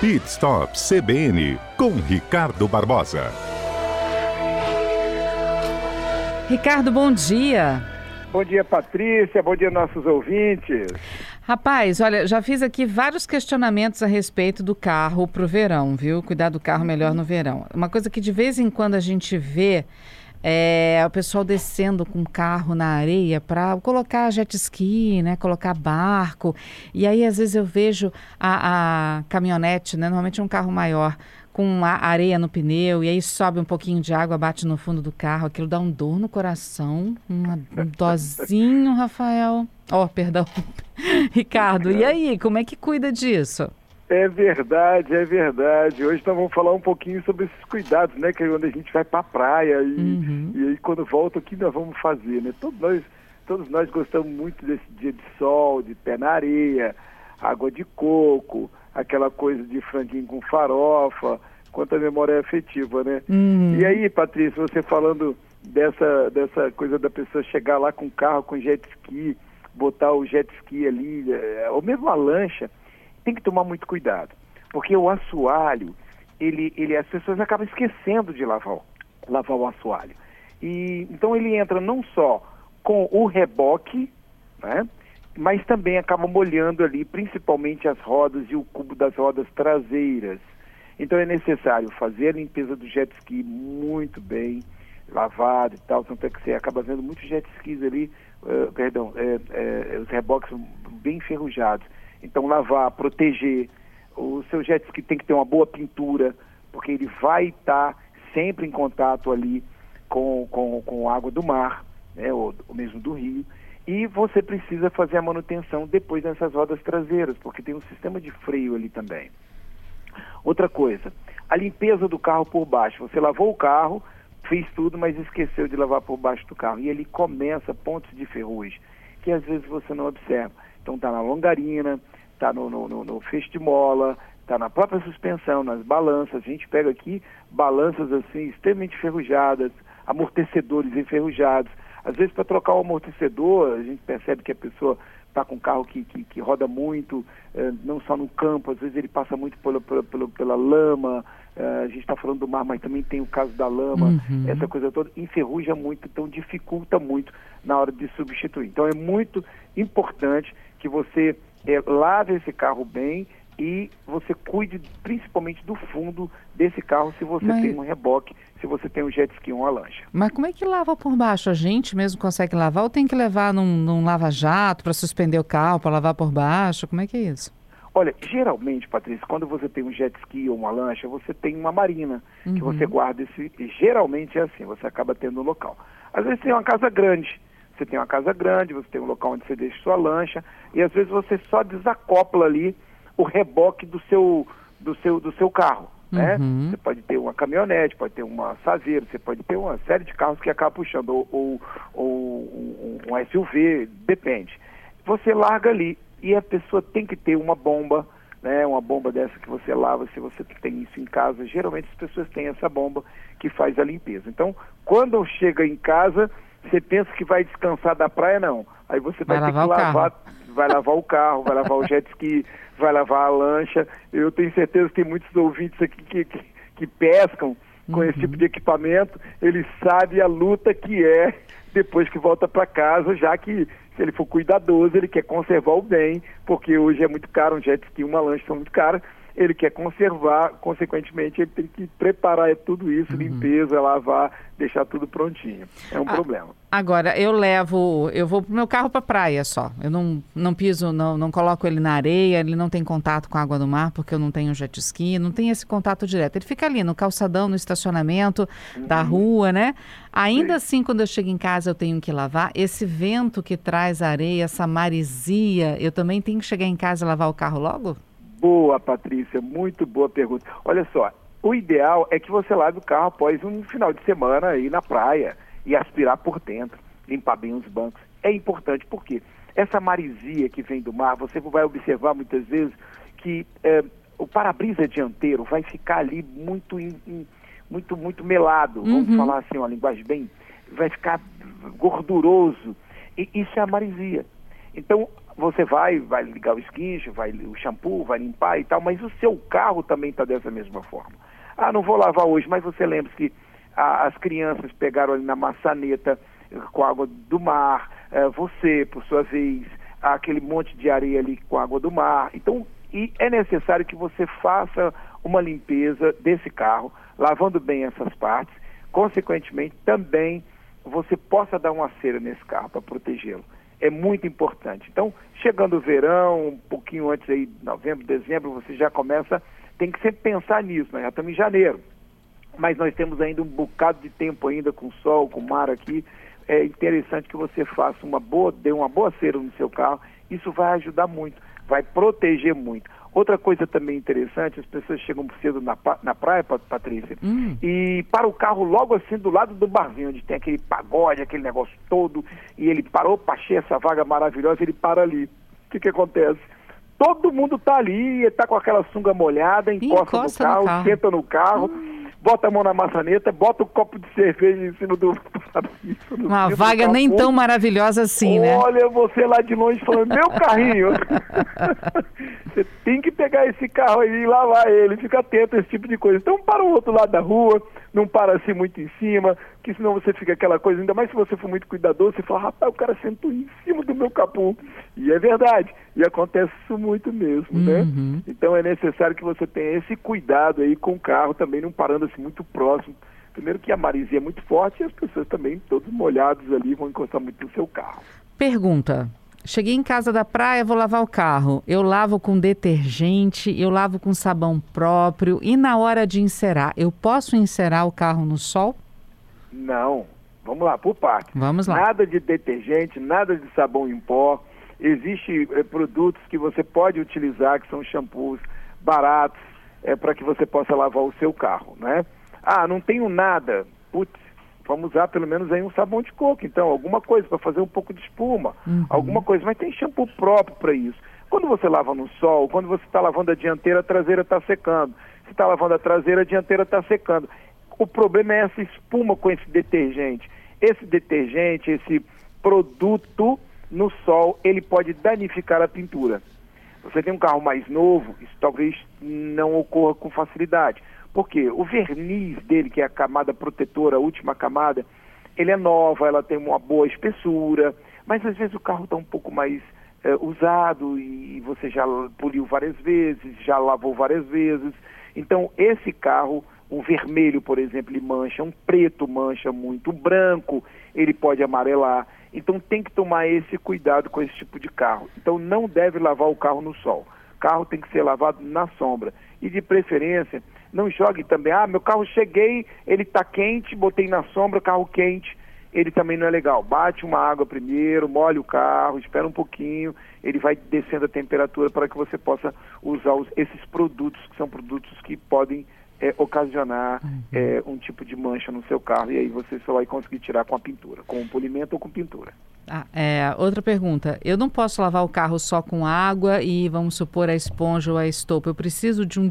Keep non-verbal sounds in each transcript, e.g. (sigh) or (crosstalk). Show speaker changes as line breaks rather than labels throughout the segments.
Pit Stop CBN com Ricardo Barbosa.
Ricardo, bom dia.
Bom dia, Patrícia. Bom dia, nossos ouvintes.
Rapaz, olha, já fiz aqui vários questionamentos a respeito do carro para o verão, viu? Cuidar do carro melhor no verão. Uma coisa que de vez em quando a gente vê é o pessoal descendo com carro na areia para colocar jet ski, né? Colocar barco. E aí, às vezes, eu vejo a, a caminhonete, né? Normalmente é um carro maior, com areia no pneu, e aí sobe um pouquinho de água, bate no fundo do carro. Aquilo dá um dor no coração, uma, um dozinho, Rafael. Oh, perdão. (laughs) Ricardo, e aí, como é que cuida disso?
É verdade, é verdade. Hoje nós vamos falar um pouquinho sobre esses cuidados, né? Que é onde a gente vai para a praia e, uhum. e aí quando volta, o que nós vamos fazer, né? Todos nós, todos nós gostamos muito desse dia de sol, de pé na areia, água de coco, aquela coisa de franguinho com farofa, quanta memória é afetiva, né? Uhum. E aí, Patrícia, você falando dessa, dessa coisa da pessoa chegar lá com carro, com jet ski, botar o jet ski ali, é, ou mesmo a lancha, tem que tomar muito cuidado, porque o assoalho, ele, ele, as pessoas acabam esquecendo de lavar, lavar o assoalho. E, então ele entra não só com o reboque, né, mas também acaba molhando ali, principalmente as rodas e o cubo das rodas traseiras. Então é necessário fazer a limpeza do jet ski muito bem, lavado e tal, tanto é que você acaba vendo muitos jet skis ali, uh, perdão, é, é, os reboques bem enferrujados. Então, lavar, proteger. O seu jet ski tem que ter uma boa pintura, porque ele vai estar sempre em contato ali com, com, com água do mar, né, ou, ou mesmo do rio. E você precisa fazer a manutenção depois dessas rodas traseiras, porque tem um sistema de freio ali também. Outra coisa, a limpeza do carro por baixo. Você lavou o carro, fez tudo, mas esqueceu de lavar por baixo do carro. E ele começa pontos de ferrugem, que às vezes você não observa. Então está na longarina, está no, no, no, no feixe de mola, está na própria suspensão, nas balanças. A gente pega aqui balanças assim extremamente enferrujadas, amortecedores enferrujados. Às vezes para trocar o amortecedor, a gente percebe que a pessoa está com um carro que, que, que roda muito, eh, não só no campo, às vezes ele passa muito pela, pela, pela, pela lama, eh, a gente está falando do mar, mas também tem o caso da lama, uhum. essa coisa toda, enferruja muito, então dificulta muito na hora de substituir. Então é muito importante que você é, lave esse carro bem e você cuide principalmente do fundo desse carro se você Mas... tem um reboque, se você tem um jet ski ou uma lancha.
Mas como é que lava por baixo? A gente mesmo consegue lavar ou tem que levar num, num lava-jato para suspender o carro, para lavar por baixo? Como é que é isso?
Olha, geralmente, Patrícia, quando você tem um jet ski ou uma lancha, você tem uma marina uhum. que você guarda esse. Geralmente é assim, você acaba tendo um local. Às vezes tem uma casa grande, você tem uma casa grande, você tem um local onde você deixa sua lancha, e às vezes você só desacopla ali o reboque do seu, do seu, do seu carro. Né? Uhum. Você pode ter uma caminhonete, pode ter uma saveira, você pode ter uma série de carros que acaba puxando, ou, ou, ou um SUV, depende. Você larga ali e a pessoa tem que ter uma bomba, né, uma bomba dessa que você lava, se você tem isso em casa, geralmente as pessoas têm essa bomba que faz a limpeza. Então, quando chega em casa, você pensa que vai descansar da praia, não. Aí você vai, vai ter que lavar, vai lavar o carro, vai lavar o jet ski, vai lavar a lancha. Eu tenho certeza que tem muitos ouvintes aqui que, que, que pescam com uhum. esse tipo de equipamento, ele sabe a luta que é depois que volta para casa, já que se ele for cuidadoso, ele quer conservar o bem, porque hoje é muito caro, um jet ski, uma lancha são muito caras, ele quer conservar, consequentemente, ele tem que preparar tudo isso, uhum. limpeza, lavar, deixar tudo prontinho. É um ah, problema.
Agora, eu levo, eu vou pro meu carro para praia só. Eu não, não piso, não, não coloco ele na areia, ele não tem contato com a água do mar, porque eu não tenho jet ski, não tem esse contato direto. Ele fica ali no calçadão, no estacionamento uhum. da rua, né? Ainda Sim. assim, quando eu chego em casa, eu tenho que lavar. Esse vento que traz a areia, essa marisia, eu também tenho que chegar em casa e lavar o carro logo?
Boa, Patrícia, muito boa pergunta. Olha só, o ideal é que você lave o carro após um final de semana aí na praia e aspirar por dentro, limpar bem os bancos. É importante porque essa marisia que vem do mar, você vai observar muitas vezes que é, o para-brisa dianteiro vai ficar ali muito, in, in, muito, muito melado, uhum. vamos falar assim, uma linguagem bem, vai ficar gorduroso. E isso é a marisia. Então, você vai, vai ligar o esguincho, vai o shampoo, vai limpar e tal, mas o seu carro também está dessa mesma forma. Ah, não vou lavar hoje, mas você lembra que a, as crianças pegaram ali na maçaneta com água do mar, eh, você, por sua vez, aquele monte de areia ali com água do mar. Então, e é necessário que você faça uma limpeza desse carro, lavando bem essas partes. Consequentemente, também você possa dar uma cera nesse carro para protegê-lo. É muito importante. Então, chegando o verão, um pouquinho antes aí, novembro, dezembro, você já começa, tem que sempre pensar nisso, né? Já estamos em janeiro. Mas nós temos ainda um bocado de tempo ainda com sol, com mar aqui. É interessante que você faça uma boa, dê uma boa cera no seu carro. Isso vai ajudar muito, vai proteger muito. Outra coisa também interessante, as pessoas chegam cedo na, na praia, Patrícia, hum. e para o carro logo assim do lado do barzinho, onde tem aquele pagode, aquele negócio todo, e ele parou, achei essa vaga maravilhosa, ele para ali. O que, que acontece? Todo mundo está ali, está com aquela sunga molhada, encosta, encosta no, carro, no carro, senta no carro. Hum bota a mão na maçaneta, bota o um copo de cerveja em cima do. (laughs)
Uma vaga nem tão maravilhosa assim,
Olha,
né?
Olha você lá de longe falando, meu carrinho. (laughs) você tem que pegar esse carro aí e lavar ele, fica atento a esse tipo de coisa. Então para o outro lado da rua, não para assim muito em cima, que senão você fica aquela coisa, ainda mais se você for muito cuidadoso, você fala, rapaz, o cara sentou em cima do meu capô. E é verdade, e acontece isso muito mesmo, né? uhum. né? Então é necessário que você tenha esse cuidado aí com o carro, também não parando assim muito próximo. Primeiro que a marisia é muito forte e as pessoas também, todos molhados ali, vão encostar muito no seu carro.
Pergunta. Cheguei em casa da praia, vou lavar o carro. Eu lavo com detergente, eu lavo com sabão próprio. E na hora de encerar, eu posso encerar o carro no sol?
Não. Vamos lá, por parte.
Vamos lá.
Nada de detergente, nada de sabão em pó. Existem é, produtos que você pode utilizar, que são shampoos baratos, é, para que você possa lavar o seu carro, né? Ah, não tenho nada. Putz, vamos usar pelo menos aí um sabão de coco, então, alguma coisa para fazer um pouco de espuma, uhum. alguma coisa, mas tem shampoo próprio para isso. Quando você lava no sol, quando você está lavando a dianteira, a traseira está secando. Se está lavando a traseira, a dianteira está secando. O problema é essa espuma com esse detergente. Esse detergente, esse produto no sol, ele pode danificar a pintura. Você tem um carro mais novo, isso talvez não ocorra com facilidade. Porque o verniz dele, que é a camada protetora, a última camada, ele é nova, ela tem uma boa espessura, mas às vezes o carro está um pouco mais é, usado e você já poliu várias vezes, já lavou várias vezes. Então, esse carro, um vermelho, por exemplo, ele mancha, um preto mancha muito, um branco, ele pode amarelar. Então, tem que tomar esse cuidado com esse tipo de carro. Então, não deve lavar o carro no sol. O carro tem que ser lavado na sombra. E, de preferência, não jogue também, ah, meu carro cheguei, ele está quente, botei na sombra, carro quente, ele também não é legal. Bate uma água primeiro, molhe o carro, espera um pouquinho, ele vai descendo a temperatura para que você possa usar os, esses produtos, que são produtos que podem é, ocasionar uhum. é, um tipo de mancha no seu carro e aí você só vai conseguir tirar com a pintura, com o polimento ou com pintura.
Ah, é, outra pergunta. Eu não posso lavar o carro só com água e, vamos supor, a esponja ou a estopa. Eu preciso de um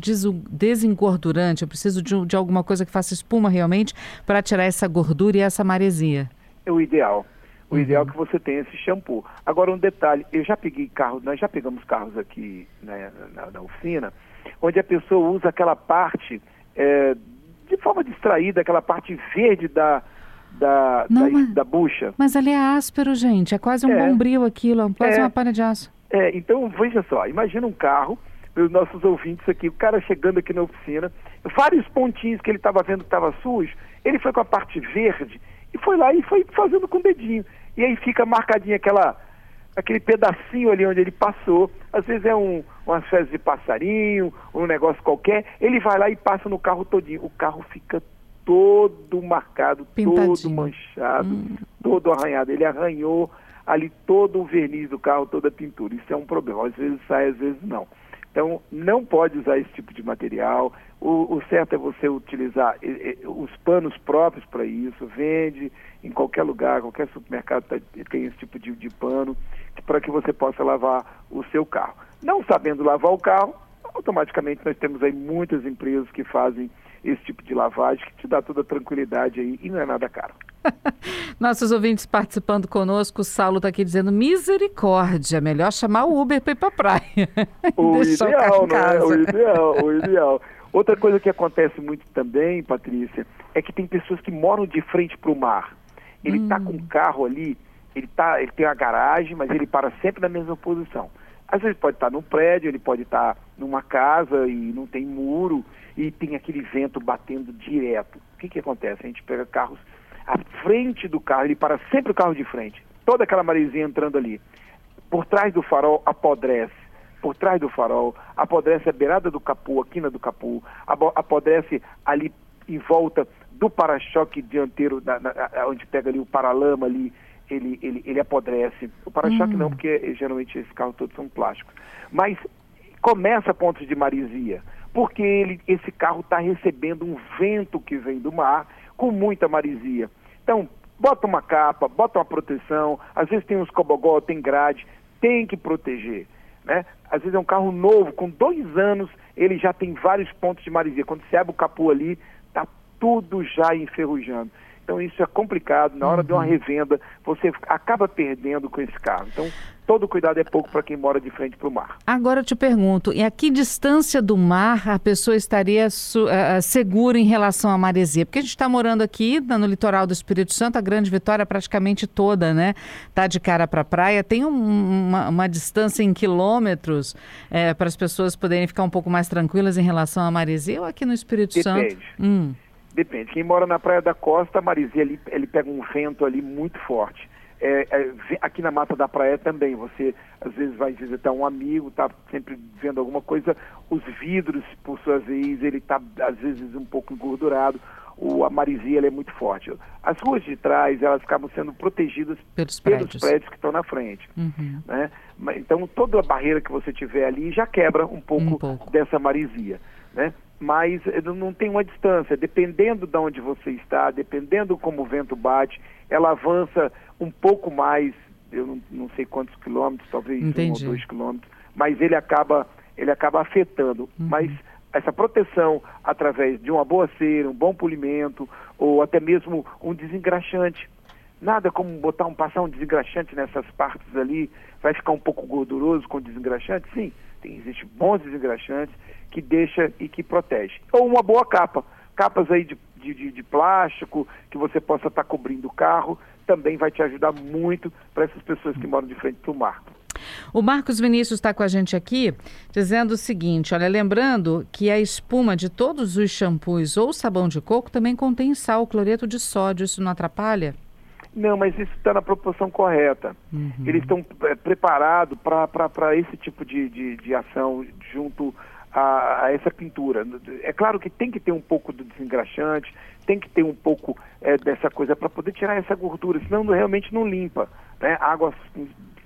desengordurante, eu preciso de, de alguma coisa que faça espuma realmente para tirar essa gordura e essa maresia.
É o ideal. O uhum. ideal é que você tenha esse shampoo. Agora, um detalhe: eu já peguei carro, nós já pegamos carros aqui né, na, na oficina, onde a pessoa usa aquela parte é, de forma distraída, aquela parte verde da da, Não, da, mas, da bucha.
Mas ali é áspero, gente. É quase um é, bombril aquilo, quase é, uma palha de aço.
É, então veja só, imagina um carro, os nossos ouvintes aqui, o cara chegando aqui na oficina, vários pontinhos que ele estava vendo que estava sujo, ele foi com a parte verde e foi lá e foi fazendo com o dedinho. E aí fica marcadinha aquela, aquele pedacinho ali onde ele passou. Às vezes é um, uma espécie de passarinho, um negócio qualquer. Ele vai lá e passa no carro todinho. O carro fica todo marcado, Pintadinho. todo manchado, hum. todo arranhado. Ele arranhou ali todo o verniz do carro, toda a pintura. Isso é um problema. Às vezes sai, às vezes não. Então, não pode usar esse tipo de material. O, o certo é você utilizar os panos próprios para isso. Vende em qualquer lugar, qualquer supermercado tá, tem esse tipo de, de pano para que você possa lavar o seu carro. Não sabendo lavar o carro, automaticamente nós temos aí muitas empresas que fazem esse tipo de lavagem que te dá toda a tranquilidade aí e não é nada caro. (laughs)
Nossos ouvintes participando conosco, o Saulo está aqui dizendo misericórdia, melhor chamar o Uber para ir para praia.
O (laughs) ideal, o né? O ideal, o ideal. Outra coisa que acontece muito também, Patrícia, é que tem pessoas que moram de frente para o mar. Ele está hum. com um carro ali, ele, tá, ele tem a garagem, mas ele para sempre na mesma posição. Às vezes pode estar num prédio, ele pode estar numa casa e não tem muro e tem aquele vento batendo direto. O que, que acontece? A gente pega carros à frente do carro, ele para sempre o carro de frente. Toda aquela maresia entrando ali. Por trás do farol apodrece. Por trás do farol, apodrece a beirada do capô, a quina do capô, apodrece ali em volta do para-choque dianteiro, na, na, onde pega ali o paralama ali, ele, ele, ele apodrece. O para-choque hum. não, porque geralmente esses carros todos são plásticos. Mas começa pontos de maresia, porque ele, esse carro está recebendo um vento que vem do mar com muita maresia. Então, bota uma capa, bota uma proteção, às vezes tem uns cobogó, tem grade, tem que proteger. Né? Às vezes é um carro novo, com dois anos, ele já tem vários pontos de maresia. Quando você abre o capô ali, está tudo já enferrujando. Então isso é complicado. Na hora uhum. de uma uhum. revenda, você acaba perdendo com esse carro. Então todo cuidado é pouco para quem mora de frente para o mar.
Agora eu te pergunto, e a que distância do mar a pessoa estaria uh, segura em relação à maresia? Porque a gente está morando aqui no litoral do Espírito Santo, a Grande Vitória praticamente toda, né? Tá de cara para a praia, tem um, uma, uma, distância em quilômetros é, para as pessoas poderem ficar um pouco mais tranquilas em relação à maresia ou aqui no Espírito
Depende.
Santo? Hum.
Depende. Quem mora na Praia da Costa, a Marizia, ele, ele pega um vento ali muito forte. É, é, aqui na Mata da Praia também, você às vezes vai visitar um amigo, está sempre vendo alguma coisa, os vidros, por sua vez, ele está às vezes um pouco engordurado, o, a marisia é muito forte. As ruas de trás, elas acabam sendo protegidas pelos prédios, pelos prédios que estão na frente. Uhum. Né? Então, toda a barreira que você tiver ali já quebra um pouco, um pouco. dessa marisia. Né? Mas não tem uma distância. Dependendo de onde você está, dependendo como o vento bate, ela avança um pouco mais, eu não, não sei quantos quilômetros, talvez Entendi. um ou dois quilômetros, mas ele acaba, ele acaba afetando. Uhum. Mas essa proteção através de uma boa cera, um bom polimento, ou até mesmo um desengraxante. Nada como botar um passar um desengraxante nessas partes ali, vai ficar um pouco gorduroso com desengraxante? Sim, existem bons desengraxantes que deixa e que protege. Ou uma boa capa, capas aí de, de, de plástico, que você possa estar tá cobrindo o carro, também vai te ajudar muito para essas pessoas que moram de frente para o mar.
O Marcos Vinícius está com a gente aqui dizendo o seguinte: olha, lembrando que a espuma de todos os shampoos ou sabão de coco também contém sal, cloreto de sódio. Isso não atrapalha?
Não, mas isso está na proporção correta. Uhum. Eles estão é, preparados para esse tipo de, de, de ação junto a, a, essa pintura. É claro que tem que ter um pouco do desengraxante, tem que ter um pouco é, dessa coisa para poder tirar essa gordura, senão realmente não limpa. Né? Água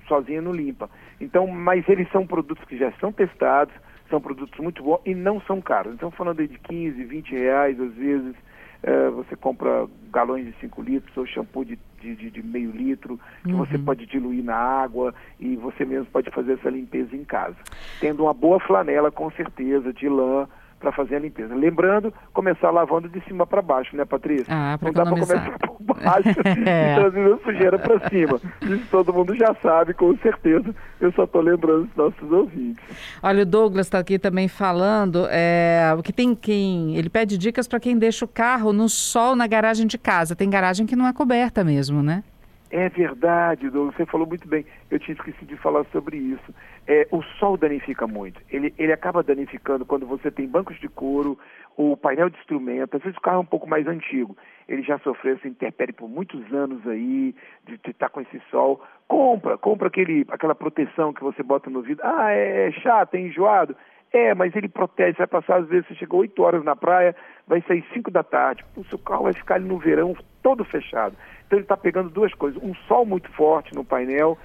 sozinha não limpa. Então, mas eles são produtos que já são testados, são produtos muito bons e não são caros. Então, falando de 15, 20 reais às vezes, é, você compra galões de 5 litros ou shampoo de, de, de meio litro, que uhum. você pode diluir na água e você mesmo pode fazer essa limpeza em casa. Tendo uma boa flanela, com certeza, de lã, para fazer a limpeza. Lembrando, começar lavando de cima para baixo, né, Patrícia?
Ah,
Não dá
para
começar por baixo (laughs) (laughs) é. e trazer a sujeira para cima. Isso todo mundo já sabe, com certeza. Eu só estou lembrando os nossos ouvintes.
Olha, o Douglas está aqui também falando é, que tem quem. Ele pede dicas para quem deixa o carro no sol na garagem de casa. Tem garagem que não é coberta mesmo, né?
É verdade, você falou muito bem. Eu tinha esquecido de falar sobre isso. É, o sol danifica muito. Ele, ele acaba danificando quando você tem bancos de couro, o painel de instrumento. Às vezes o carro é um pouco mais antigo. Ele já sofreu essa intempérie por muitos anos aí, de estar com esse sol. Compra, compra aquele, aquela proteção que você bota no vidro. Ah, é chato, é enjoado. É, mas ele protege, vai passar, às vezes você chegou 8 horas na praia, vai sair 5 da tarde. O seu carro vai ficar ali no verão todo fechado. Então ele está pegando duas coisas, um sol muito forte no painel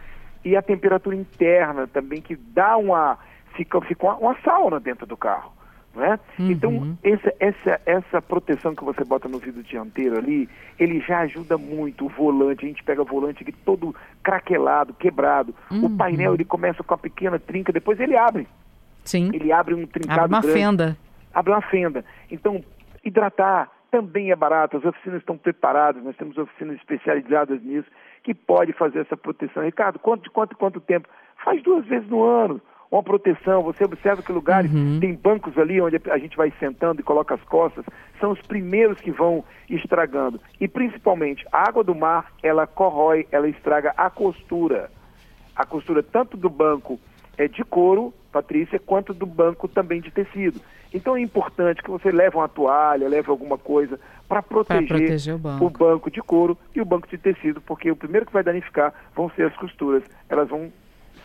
e a temperatura interna também, que dá uma. fica, fica uma, uma sauna dentro do carro. Né? Uhum. Então, essa, essa, essa proteção que você bota no vidro dianteiro ali, ele já ajuda muito o volante. A gente pega o volante aqui todo craquelado, quebrado. Uhum. O painel ele começa com a pequena trinca, depois ele abre.
Sim.
Ele abre um trincado
abre uma
grande,
fenda.
Abre uma fenda. Então, hidratar, também é barato, as oficinas estão preparadas, nós temos oficinas especializadas nisso, que pode fazer essa proteção. Ricardo, quanto, quanto, quanto tempo? Faz duas vezes no ano uma proteção. Você observa que lugares uhum. tem bancos ali onde a gente vai sentando e coloca as costas, são os primeiros que vão estragando. E principalmente, a água do mar, ela corrói, ela estraga a costura. A costura tanto do banco é de couro, Patrícia, quanto do banco também de tecido. Então é importante que você leve uma toalha, leve alguma coisa para proteger,
proteger o, banco.
o banco de couro e o banco de tecido, porque o primeiro que vai danificar vão ser as costuras. Elas vão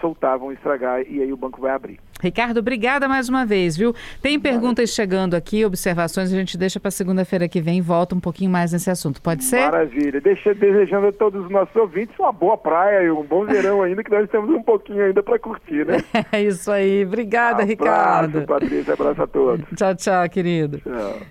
soltar, vão estragar e aí o banco vai abrir.
Ricardo, obrigada mais uma vez, viu? Tem perguntas chegando aqui, observações, a gente deixa para segunda-feira que vem e volta um pouquinho mais nesse assunto. Pode ser?
Maravilha. Deixa desejando a todos os nossos ouvintes uma boa praia e um bom verão ainda, que nós temos um pouquinho ainda para curtir, né? (laughs)
É isso aí. Obrigada, Abraço, Ricardo.
Patrícia. Abraço a todos.
Tchau, tchau, querido.
Tchau.